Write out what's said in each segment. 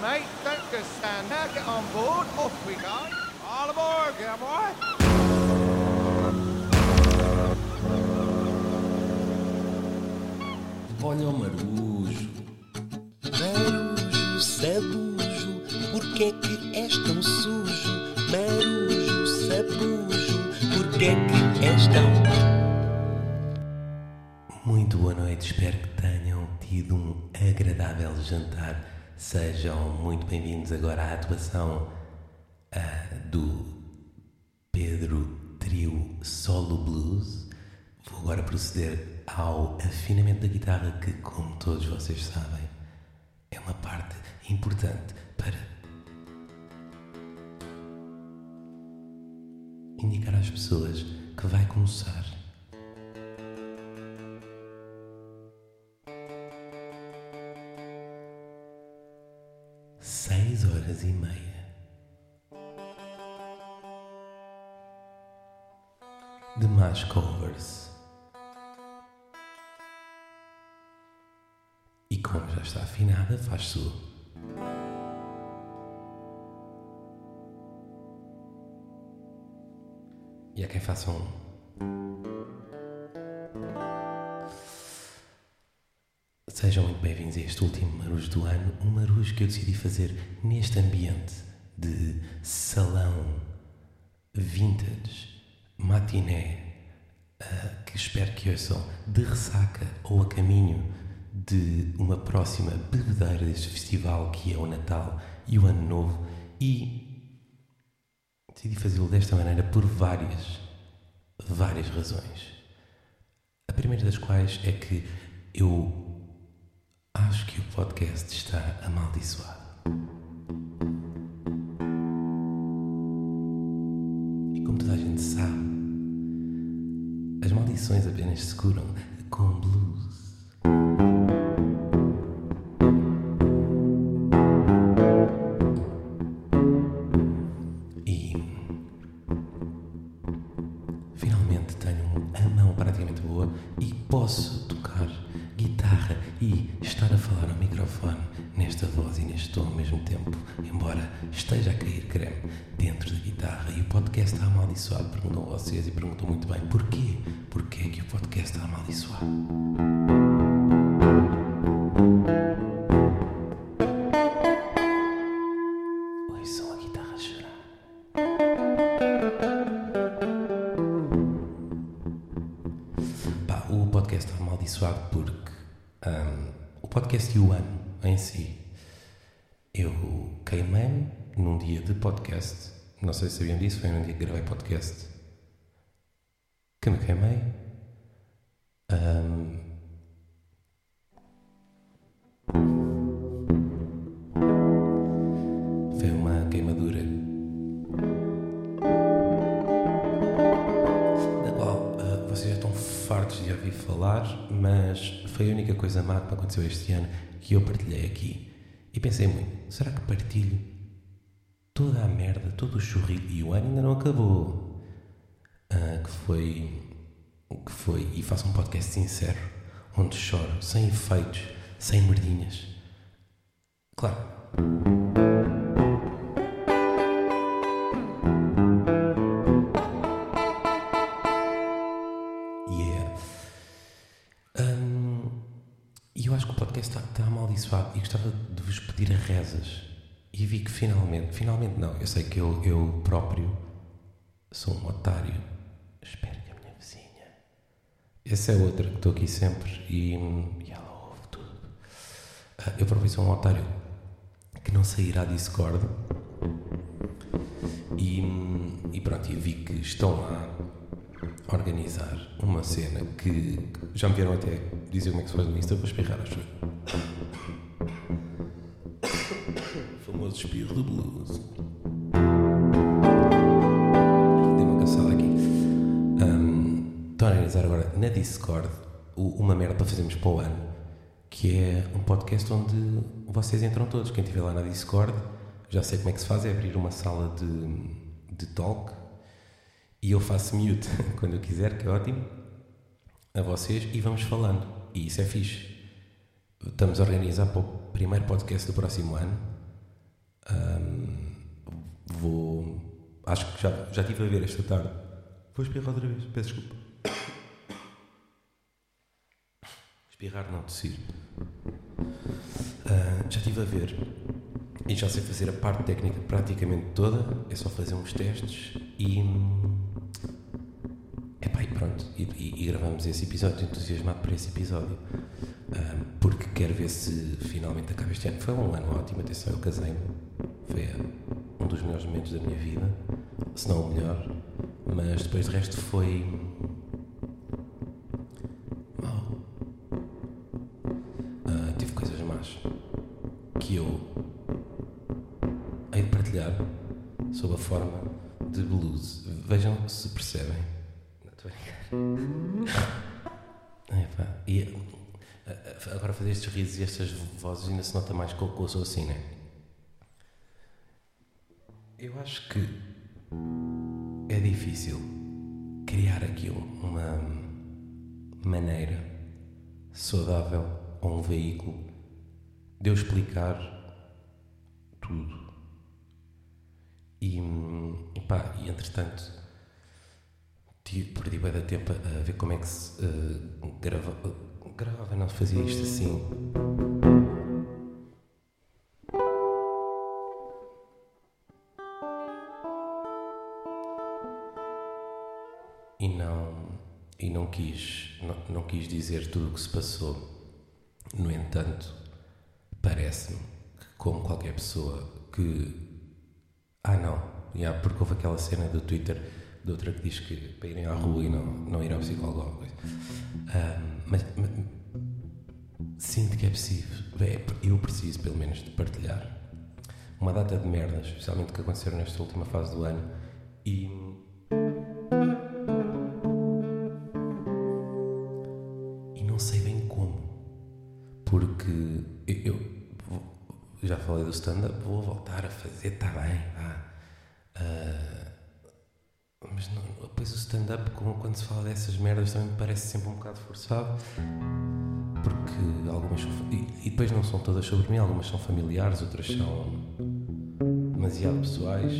mate. Don't just stand there. Get on board. Off we go. All aboard, boy. Olha o marujo. Marujo, sabujo, porquê é que és tão sujo? Marujo, sabujo, porquê é que és tão... Muito boa noite, espero que tenham tido um agradável jantar. Sejam muito bem-vindos agora à atuação ah, do Pedro Trio Solo Blues. Vou agora proceder ao afinamento da guitarra, que, como todos vocês sabem, é uma parte importante para indicar às pessoas que vai começar. Horas e meia de mais covers. E como já está afinada, faz sua. E há quem faça um. Sejam muito bem-vindos a este último Marujo do ano, um Marujo que eu decidi fazer neste ambiente de salão vintage, matiné, ah, que espero que ouçam de ressaca ou a caminho de uma próxima bebedeira deste festival que é o Natal e o Ano Novo e decidi fazê-lo desta maneira por várias, várias razões. A primeira das quais é que eu acho que o podcast está amaldiçoado. E como toda a gente sabe, as maldições apenas se curam com blues. Porque hum, o podcast e o ano em si. Eu queimei-me num dia de podcast. Não sei se sabiam disso, foi num dia que gravei podcast. Que me queimei. Hum, ouvir falar, mas foi a única coisa má que me aconteceu este ano que eu partilhei aqui. E pensei muito, será que partilho toda a merda, todo o churrilho e o ano ainda não acabou? Ah, que foi. Que foi. E faço um podcast sincero, onde choro, sem efeitos, sem merdinhas. Claro. Pedir a rezas. E vi que finalmente, finalmente não, eu sei que eu, eu próprio sou um otário. Espero que a minha vizinha. Essa é outra que estou aqui sempre e, e ela ouve tudo. Ah, Eu próprio sou um otário que não sairá Discord. E, e pronto, eu vi que estão lá a organizar uma cena que já me vieram até dizer como é que se faz no Insta para espirrar, acho famoso espirro do blues. Dei uma caçada aqui. Ahm, Estão a organizar agora na Discord uma merda para fazermos para o ano, que é um podcast onde vocês entram todos. Quem estiver lá na Discord já sei como é que se faz, é abrir uma sala de, de talk e eu faço mute quando eu quiser, que é ótimo, a vocês e vamos falando. E isso é fixe. Estamos a organizar para o primeiro podcast do próximo ano Ahm, vou. Acho que já, já estive a ver esta tarde. Vou espirrar outra vez, peço desculpa. Espirrar não, tossir. Ah, já estive a ver e já sei fazer a parte técnica praticamente toda. É só fazer uns testes e. Epá, e pronto. E, e- e gravamos esse episódio, entusiasmado por esse episódio. Ah, porque quero ver se finalmente acaba este ano. Foi um ano ótimo, atenção, eu casei-me. Foi ah, um dos melhores momentos da minha vida, se não o melhor. Mas depois de resto foi. mau. Ah, tive coisas más que eu hei de partilhar sob a forma de blues. Vejam se percebem. Não estou a brincar. E ah, ah, agora fazer estes risos e estas vozes ainda se nota mais que eu sou assim, né? Eu acho que é difícil criar aqui um- uma maneira saudável ou um veículo de eu explicar tudo. E, hum, pá, e entretanto, perdi bem da tempo a ver como é que se eh, grava, gravava, não fazia isto assim. E não, e não quis, não, não quis dizer tudo o que se passou. No entanto, parece-me que, como qualquer pessoa que. Ah, não, yeah, porque houve aquela cena do Twitter de outra que diz que para irem à rua e não, não ir ao psicólogo. ou coisa. Mas, mas sinto que é é, eu preciso pelo menos de partilhar uma data de merdas, especialmente que aconteceram nesta última fase do ano. E. E não sei bem como. Porque eu, eu já falei do stand-up, vou voltar a fazer, está bem, vá. Ah, mas não, depois o stand-up, quando se fala dessas merdas, também me parece sempre um bocado forçado. Porque algumas são. E, e depois não são todas sobre mim, algumas são familiares, outras são demasiado pessoais.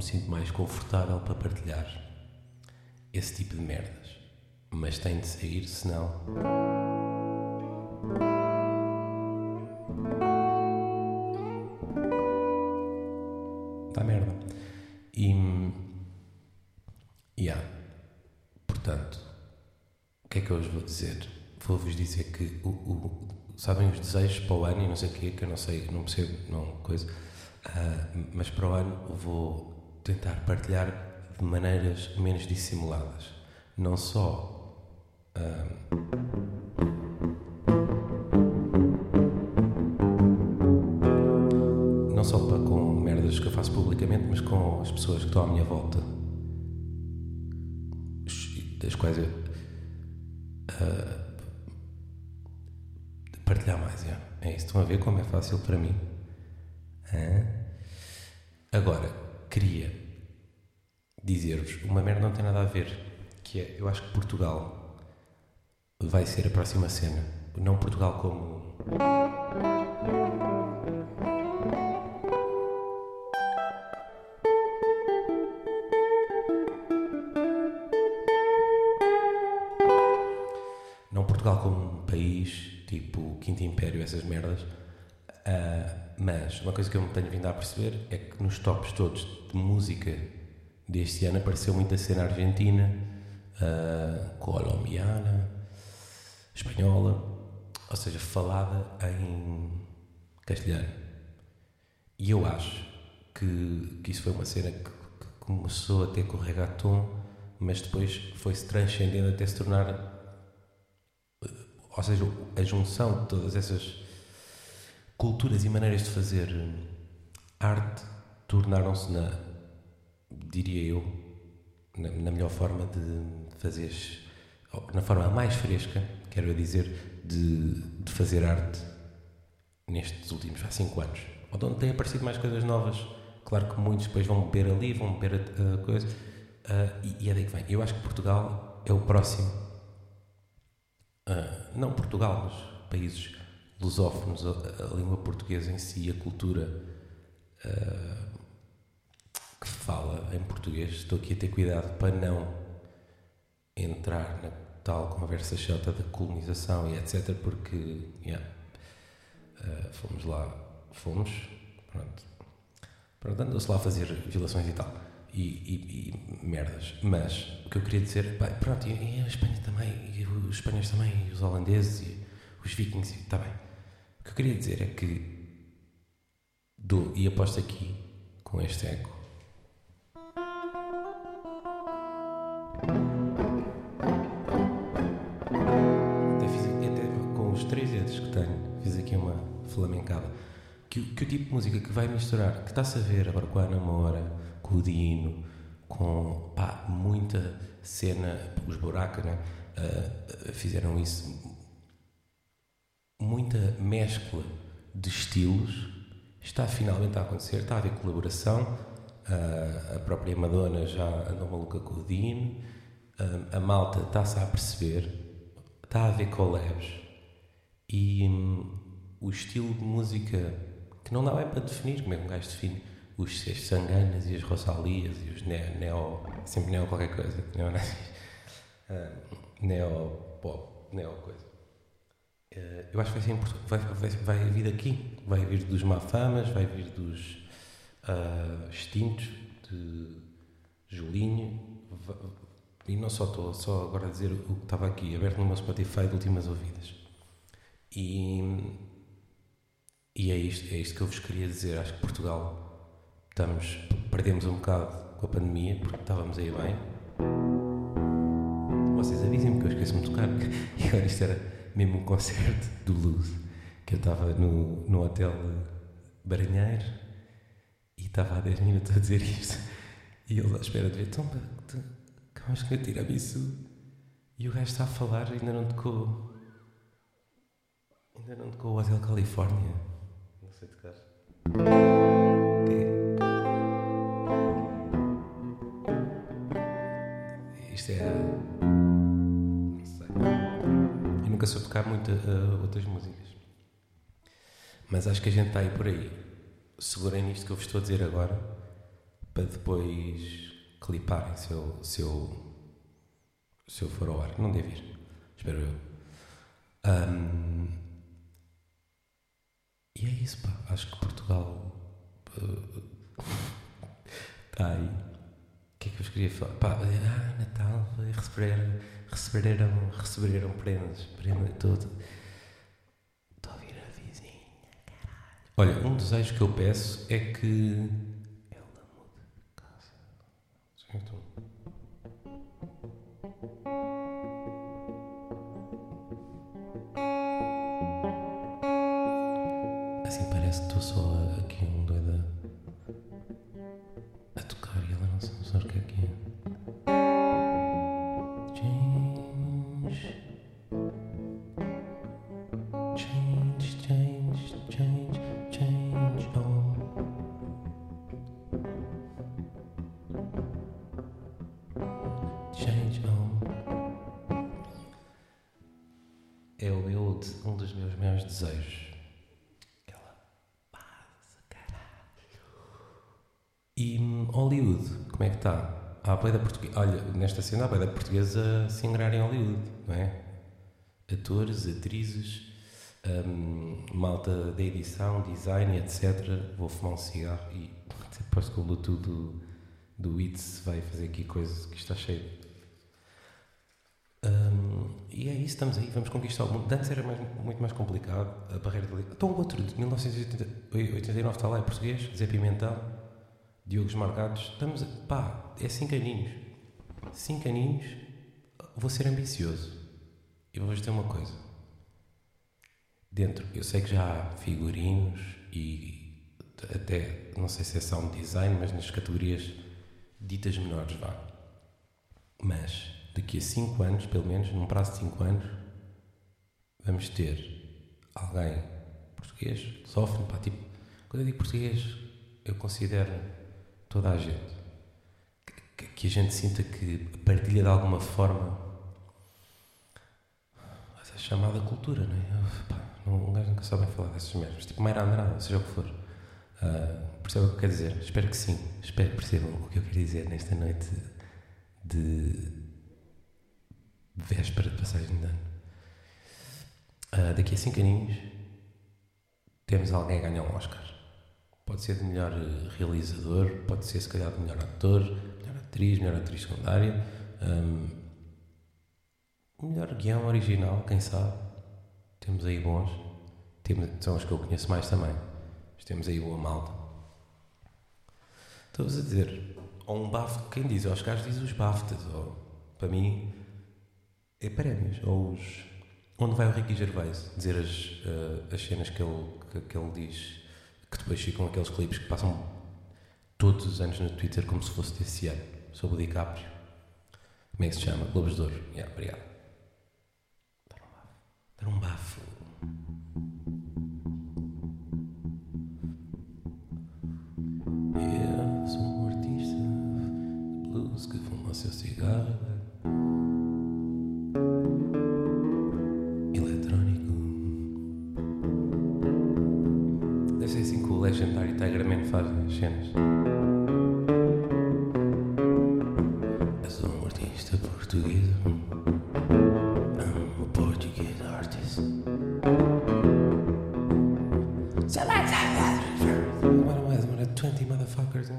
Me sinto mais confortável para partilhar esse tipo de merdas. Mas tem de sair, senão. Dá merda. E. Yeah. Portanto, o que é que eu vos vou dizer? Vou-vos dizer que o, o- sabem os desejos para o ano e não sei o quê, que eu não sei, não percebo, não coisa. Ah, mas para o ano vou tentar partilhar de maneiras menos dissimuladas. Não só ah, não só para com merdas que eu faço publicamente, mas com as pessoas que estão à minha volta, das quais eu ah, partilhar mais. É, é isso. Estão a ver como é fácil para mim. Hã? Agora, queria dizer-vos uma merda não tem nada a ver, que é, eu acho que Portugal vai ser a próxima cena. Não Portugal como Não Portugal como um país, tipo Quinto Império, essas merdas. Ah, mas uma coisa que eu me tenho vindo a perceber é que nos tops todos de música deste ano apareceu muita cena argentina, ah, colombiana, espanhola, ou seja, falada em castelhano. E eu acho que, que isso foi uma cena que, que começou até com o reggaeton, mas depois foi-se transcendendo até se tornar ou seja, a junção de todas essas culturas e maneiras de fazer hum, arte tornaram-se na, diria eu, na, na melhor forma de fazer, na forma mais fresca, quero dizer, de, de fazer arte nestes últimos há 5 anos. Onde têm aparecido mais coisas novas. Claro que muitos depois vão beber ali, vão beber a, a coisa. Uh, e, e é daí que vem. Eu acho que Portugal é o próximo. Uh, não Portugal, mas países lusófonos, a, a, língua portuguesa em si, a cultura uh, que fala em português. Estou aqui a ter cuidado para não entrar na tal conversa chata da colonização e etc. Porque, yeah, uh, fomos lá, fomos, pronto, pronto andou-se lá a fazer violações e tal. E, e, e, merdas. Mas o que eu queria dizer, pá, pronto, e, e, a Espanha também, e os espanhóis também, e os holandeses, e os vikings, está bem. O que eu queria dizer é que dou, e aposto aqui com este eco. Até fiz até com os três dedos que tenho, fiz aqui uma flamencada. Que, que o tipo de música que vai misturar, que está-se a ver agora com a Namora, com o Dino, com pá, muita cena, os buracos, né? Uh, fizeram isso, muita mescla de estilos está finalmente a acontecer, está a haver colaboração, uh, a própria Madonna já andou maluca com o Dino, uh, a malta está-se a perceber, está a haver collabs. E um, o estilo de música que não dá bem para definir, como é que um gajo define os, as sanganas e as rosalias e os neo, neo sempre neo qualquer coisa, neo, uh, neo pop, neo coisa. Uh, eu acho que vai ser importante, vai, vai, vai vir aqui, vai vir dos mafamas, vai vir dos uh, extintos, de Julinho, e não só estou, só agora a dizer o que estava aqui, aberto no meu Spotify de últimas ouvidas. E, e é isto, é isto que eu vos queria dizer. Acho que Portugal estamos, perdemos um bocado com a pandemia, porque estávamos aí bem. Vocês avisem-me que eu esqueço-me de tocar. E agora isto era mesmo um concerto do Luz, que eu estava no, no hotel Baranheiro e estava há 10 minutos a dizer isto. E ele à espera de ver, então, acabas que tirar isso. E o gajo está a falar, ainda não tocou. Ainda não tocou o Hotel Califórnia. Não sei tocar. Isto é. Nunca soube tocar muito uh, outras músicas. Mas acho que a gente está aí por aí. Segurem nisto que eu vos estou a dizer agora para depois cliparem se eu, se eu, se eu for ao ar. Não deve ir. Espero eu. Um, e é isso, pá. Acho que Portugal está uh, aí. O que é que eu vos queria falar? Pá, ah, Natal, receberam, receberam, receberam prendas, prenda tudo. Estou a ouvir a vizinha, caralho. Olha, um desejo que eu peço é que um dos meus maiores desejos. Aquela paz, caralho. E hum, Hollywood, como é que está? A boeda portuguesa. Olha, nesta cena a boeda portuguesa se ingrar em Hollywood, não é? Atores, atrizes, hum, malta da edição, design, etc. Vou fumar um cigarro e depois que o Bluetooth do, do vai fazer aqui coisas que está cheio. Hum, e é isso, estamos aí, vamos conquistar o mundo. Antes era mais- muito mais complicado, a barreira de. Então o outro, de 1989 está lá, é português, Zé Pimentel. Diogos Marcados, estamos, pá, é cinco aninhos. Cinco aninhos, vou ser ambicioso. E vou-vos dizer uma coisa. Dentro, eu sei que já há figurinos e até, não sei se é sound design, mas nas categorias ditas menores, vá. Mas, daqui a cinco anos, pelo menos, num prazo de cinco anos, vamos ter alguém português, sofre, pá, tipo, quando eu digo português, eu considero toda a gente. Que, que a gente sinta que partilha de alguma forma essa chamada cultura, não é? Pá, um gajo nunca sabe falar dessas merdas. Tipo Mayra Andrade, seja o que for. Uh, percebe o que eu quero dizer? Espero que sim. Espero que percebam o que eu quero dizer nesta noite de véspera de passagem de ano. Uh, daqui a 5 aninhos temos alguém a ganhar um Oscar. Pode ser de melhor realizador, pode ser se calhar de melhor ator, melhor atriz, melhor atriz secundária, um, melhor guião original, quem sabe. Temos aí bons. Temos, são os que eu conheço mais também. Mas temos aí boa malta. Estou-vos a dizer, ou um bafo, quem diz Oscars diz os BAFTAs, ou para mim é prémios, ou os. Onde vai o Ricky Gervais dizer as, uh, as cenas que ele, que, que, ele diz, que depois ficam aqueles clipes que passam todos os anos no Twitter como se fosse desse ano, sobre o DiCaprio. Como é que se chama? Globos de Ouro. Yeah, obrigado. Dar um bafo. Yeah, Man faz as cenas. Sou um artista português. I'm a Portuguese artist. So let's have that. What am I? One of 20 motherfuckers.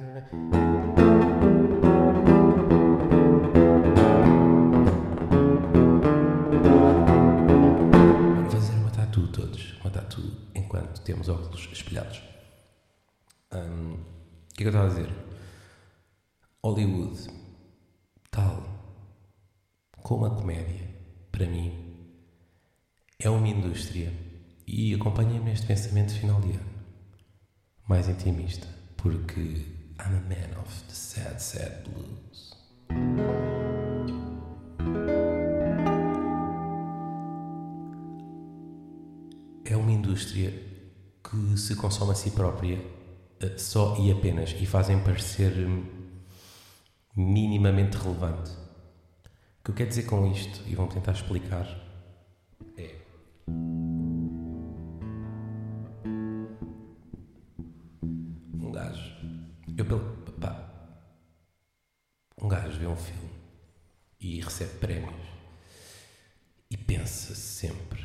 Tatu enquanto temos óculos espelhados. O que é que eu estava a dizer? Hollywood, tal como a comédia, para mim, é uma indústria e acompanha-me neste pensamento final de ano mais intimista, porque I'm a man of the sad, sad blues. É uma indústria que se consome a si própria só e apenas e fazem parecer hum, minimamente relevante. O que eu quero dizer com isto, e vão tentar explicar, é. Um gajo. Eu, pelo. Pá, um gajo vê um filme e recebe prémios e pensa sempre: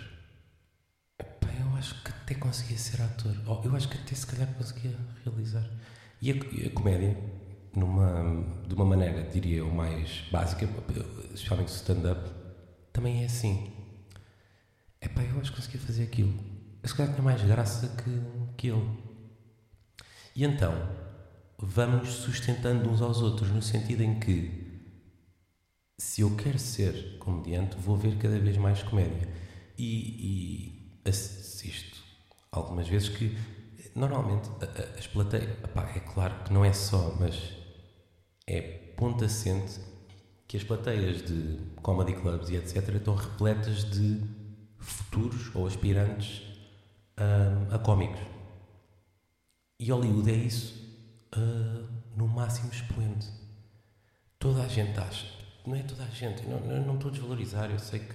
pá, eu acho que até conseguia ser ator, ou eu acho que até se calhar conseguia realizar. E a, e a comédia numa, de uma maneira, diria eu, mais básica, especialmente stand-up, também é assim. É pá, eu acho que conseguia fazer aquilo. Eu se calhar tinha mais graça que, que ele. E então, vamos sustentando uns aos outros, no sentido em que, se eu quero ser comediante, vou ver cada vez mais comédia. E, e assisto algumas vezes que, normalmente, as plateias. Epá, é claro que não é só, mas é ponto assente que as plateias de comedy clubs e etc. estão repletas de futuros ou aspirantes um, a cómicos. E Hollywood é isso uh, no máximo expoente. Toda a gente acha, não é toda a gente, não, não, não estou a desvalorizar, eu sei que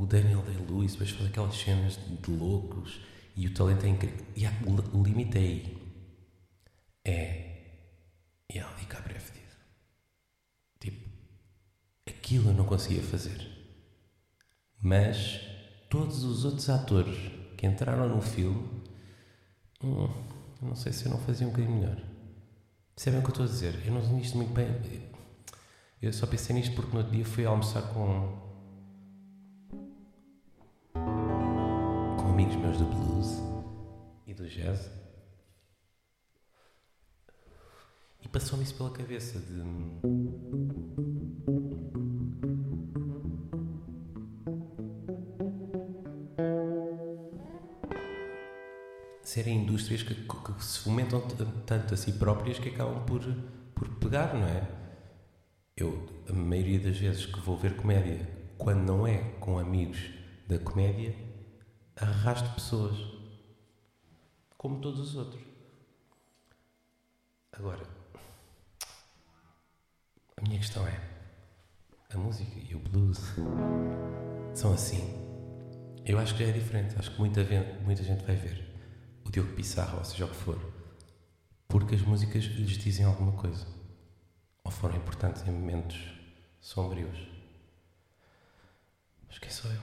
o Daniel Day-Lewis depois faz aquelas cenas de loucos e o talento é incrível. E o, o limite é aí. É e ela DiCaprio é fedido. Tipo, aquilo eu não conseguia fazer. Mas todos os outros atores que entraram no filme, hum, não sei se eu não fazia um bocadinho melhor. Percebem o que eu estou a dizer? Eu não sei isto muito bem. Eu só pensei nisto porque no outro dia fui almoçar com. Amigos meus do blues e do jazz. E passou-me isso pela cabeça de. Serem indústrias que, que, se fomentam tanto a si próprias que acabam por, por pegar, não é? Eu, a maioria das vezes que vou ver comédia, quando não é com amigos da comédia, arrasto pessoas, como todos os outros. Agora, a minha questão é: a música e o blues são assim. Eu acho que já é diferente. Acho que muita, muita gente vai ver o Diogo Pissarra, ou seja o que for, porque as músicas lhes dizem alguma coisa ou foram importantes em momentos sombrios. Mas quem sou eu?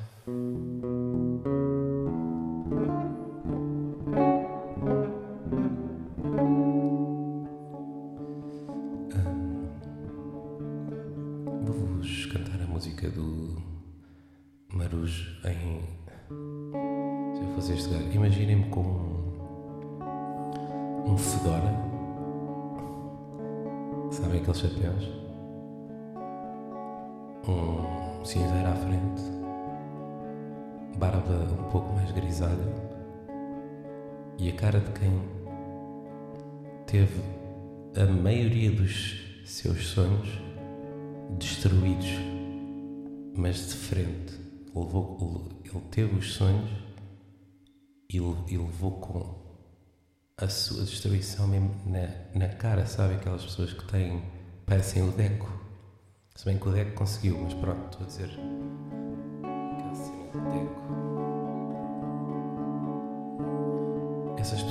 Vou-vos cantar a música do Marujo em. Se eu fosse este gajo, imaginem-me com um, um fedora. Sabem aqueles chapéus? Um cinzeiro à frente, barba um pouco mais grisalha e a cara de quem teve a maioria dos seus sonhos destruídos, mas de frente. Levou, ele teve os sonhos e e levou com a sua destruição mesmo na, na cara, sabe? Aquelas pessoas que têm, parecem o Deco. Se bem que o Deco conseguiu, mas pronto, estou a dizer.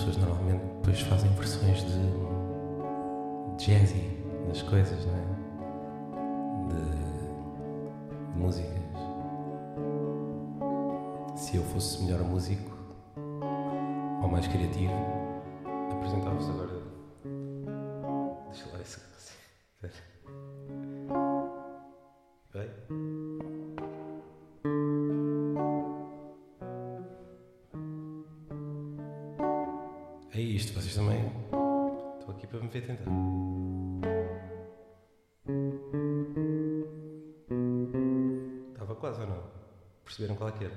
Pessoas normalmente depois fazem versões de jazzy das coisas, não é? De, de músicas. Se eu fosse melhor músico ou mais criativo, apresentava-vos agora. É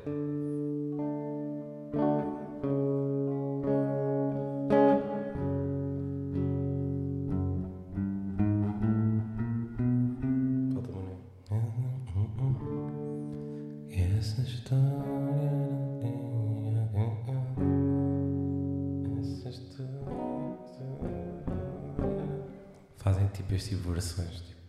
Essa história tem. Essa história. Fazem tipo este tipo de versões. Tipo.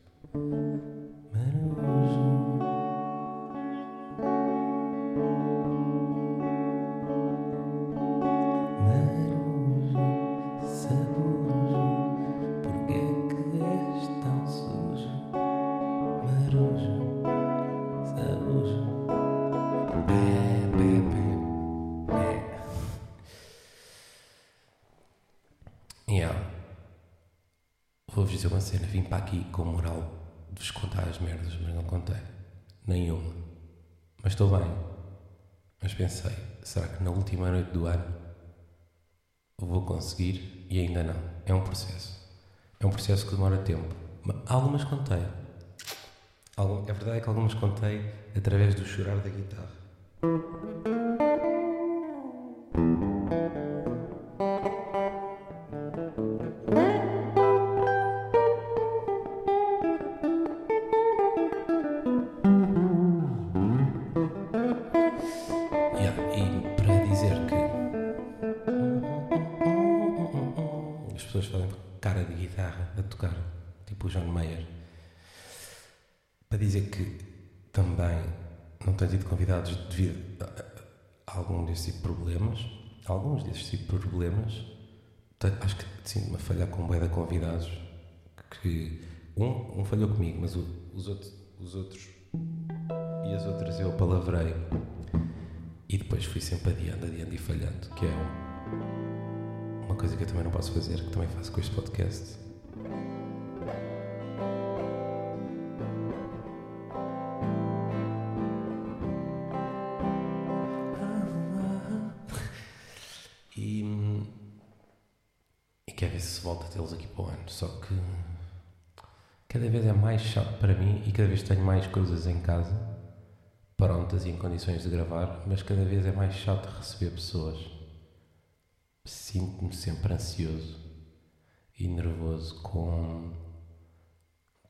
Contei. Nenhuma. Mas estou bem. Mas pensei, será que na última noite do ano vou conseguir? E ainda não. É um processo. É um processo que demora tempo. Mas Algumas contei. Algum- A verdade é que algumas contei através do chorar da guitarra. Falhar com de convidados que um, um falhou comigo, mas o- os, outros, os outros e as outras eu palavrei e depois fui sempre adiando, adiando e falhando, que é um- uma coisa que eu também não posso fazer, que também faço com este podcast. Só que cada vez é mais chato para mim e cada vez tenho mais coisas em casa prontas e em condições de gravar, mas cada vez é mais chato receber pessoas. Sinto-me sempre ansioso e nervoso com,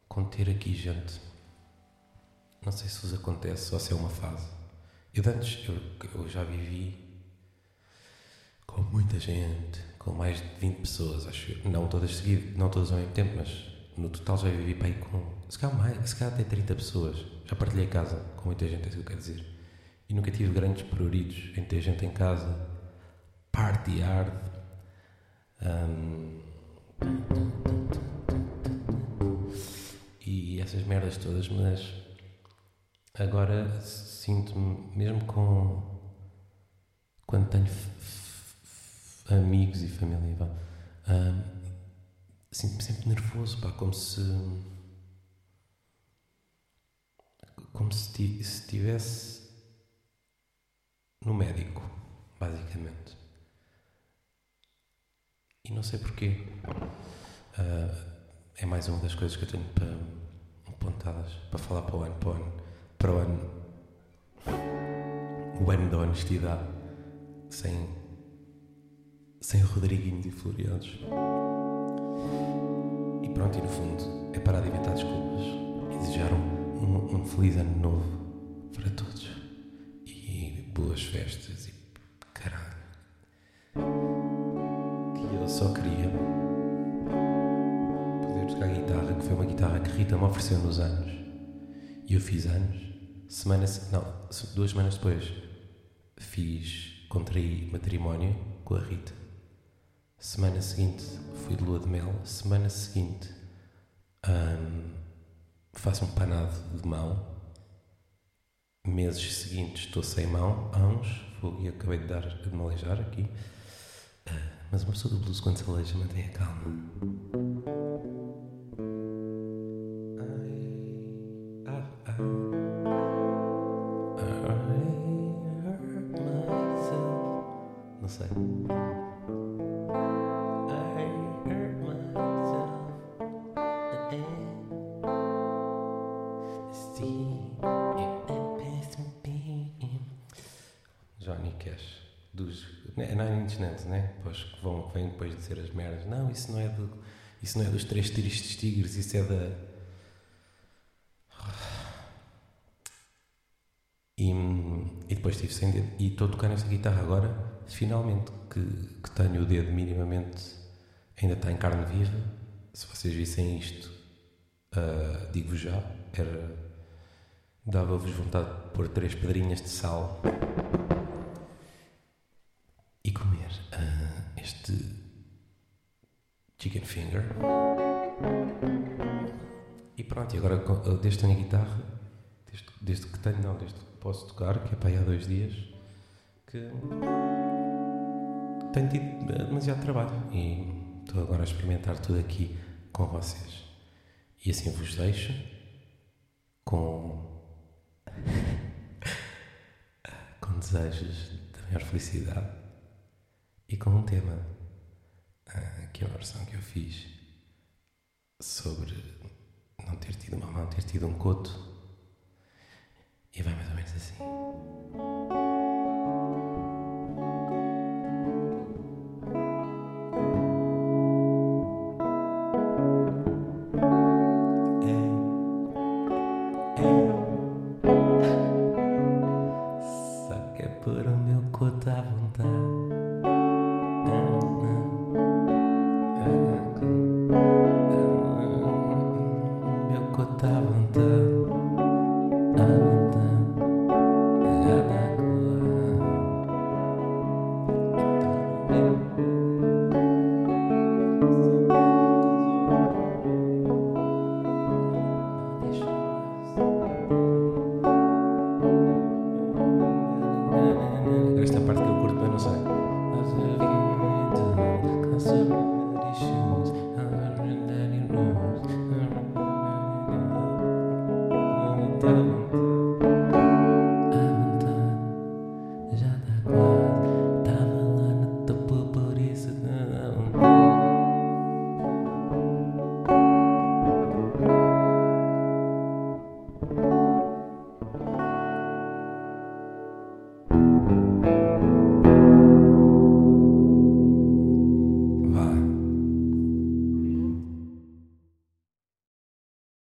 com ter aqui gente. Não sei se vos acontece ou se é uma fase. Eu antes, eu, eu já vivi com muita gente, com mais de 20 pessoas, acho eu. Não todas seguidas, não todas ao mesmo tempo, mas no total já vivi para aí com. Se calhar, mais, se calhar até 30 pessoas. Já partilhei casa com muita gente, é isso que eu quero dizer. E nunca tive grandes pruridos em ter gente em casa, party hard. Hum, e essas merdas todas, mas agora sinto-me, mesmo com. quando tenho amigos e família, vá, hum, sinto-me sempre nervoso, pá, como se. como se ti- se estivesse no médico, basicamente. E não sei porquê. Ah, é mais uma das coisas que eu tenho para apontadas para falar para o ano, para o ano, para o ano, o ano da honestidade, sem, sem Rodriguinhos e Floriados. E pronto, e no fundo, é parar de inventar desculpas e desejar um, um, feliz ano novo para todos. E boas festas e caralho. Que eu só queria poder tocar guitarra, que foi uma guitarra que Rita me ofereceu nos anos. E eu fiz anos. Semana, se- não, duas semanas depois fiz, contraí matrimónio com a Rita. Semana seguinte fui de lua de mel. Semana seguinte hum, faço um panado de mão. Meses seguintes estou sem mão, fogo, e acabei de dar de me aleijar aqui. Ah, mas uma pessoa do blues quando se aleija mantém a calma. Ai, ah, ah. Cash dos é Nine Inch Nails, né? Pois que vão vêm depois dizer as merdas. Não, isso não é do isso não é dos três tristes tigres, isso é da e, e depois estive sem dedo e estou a tocar guitarra agora, finalmente que, que tenho o dedo minimamente ainda está em carne viva. Se vocês vissem isto, ah, digo já, era dava-vos vontade de pôr três pedrinhas de sal pronto, e agora ah, desde que tenho guitarra, desde, desde que tenho, não, desde que posso tocar, que é para aí há dois dias, que tenho tido ah, demasiado trabalho e estou agora a experimentar tudo aqui com vocês. E assim vos deixo com com desejos de maior felicidade e com um tema ah, que é uma versão que eu fiz sobre não ter tido uma mão, ter tido um coto e vai mais ou menos assim. À